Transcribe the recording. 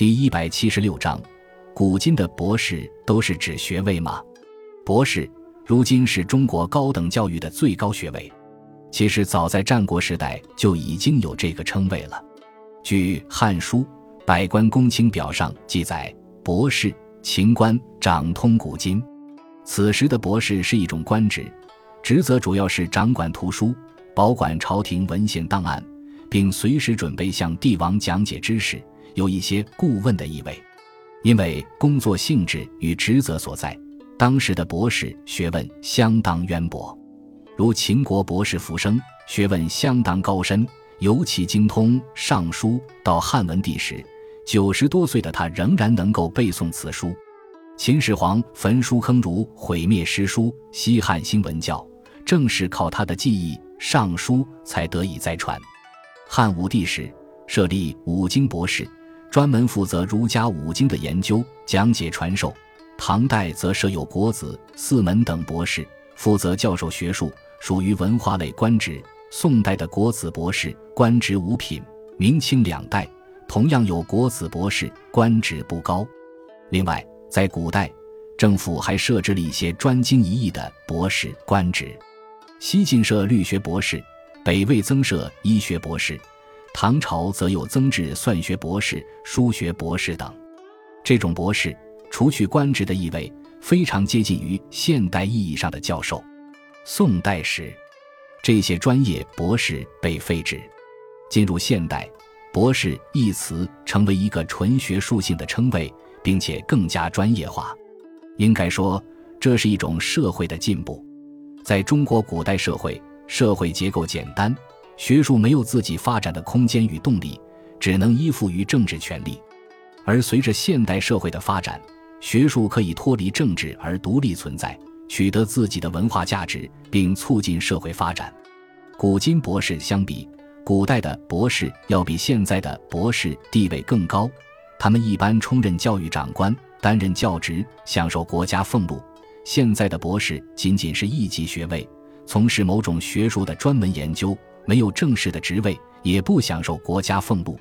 第一百七十六章，古今的博士都是指学位吗？博士如今是中国高等教育的最高学位。其实早在战国时代就已经有这个称谓了。据《汉书·百官公卿表》上记载，博士，秦官，掌通古今。此时的博士是一种官职，职责主要是掌管图书，保管朝廷文献档案，并随时准备向帝王讲解知识，有一些顾问的意味。因为工作性质与职责所在，当时的博士学问相当渊博。如秦国博士浮生，学问相当高深，尤其精通《尚书》。到汉文帝时，九十多岁的他仍然能够背诵此书。秦始皇焚书坑儒，毁灭诗书，西汉新文教，正是靠他的技艺《尚书》才得以再传。汉武帝时，设立五经博士，专门负责儒家五经的研究、讲解、传授。唐代则设有国子、四门等博士，负责教授学术。属于文化类官职。宋代的国子博士官职五品，明清两代同样有国子博士，官职不高。另外，在古代，政府还设置了一些专精一艺的博士官职。西晋设律学博士，北魏增设医学博士，唐朝则有增置算学博士、书学博士等。这种博士，除去官职的意味，非常接近于现代意义上的教授。宋代时，这些专业博士被废止。进入现代，博士一词成为一个纯学术性的称谓，并且更加专业化。应该说，这是一种社会的进步。在中国古代社会，社会结构简单，学术没有自己发展的空间与动力，只能依附于政治权力。而随着现代社会的发展，学术可以脱离政治而独立存在。取得自己的文化价值，并促进社会发展。古今博士相比，古代的博士要比现在的博士地位更高。他们一般充任教育长官，担任教职，享受国家俸禄。现在的博士仅仅是一级学位，从事某种学术的专门研究，没有正式的职位，也不享受国家俸禄。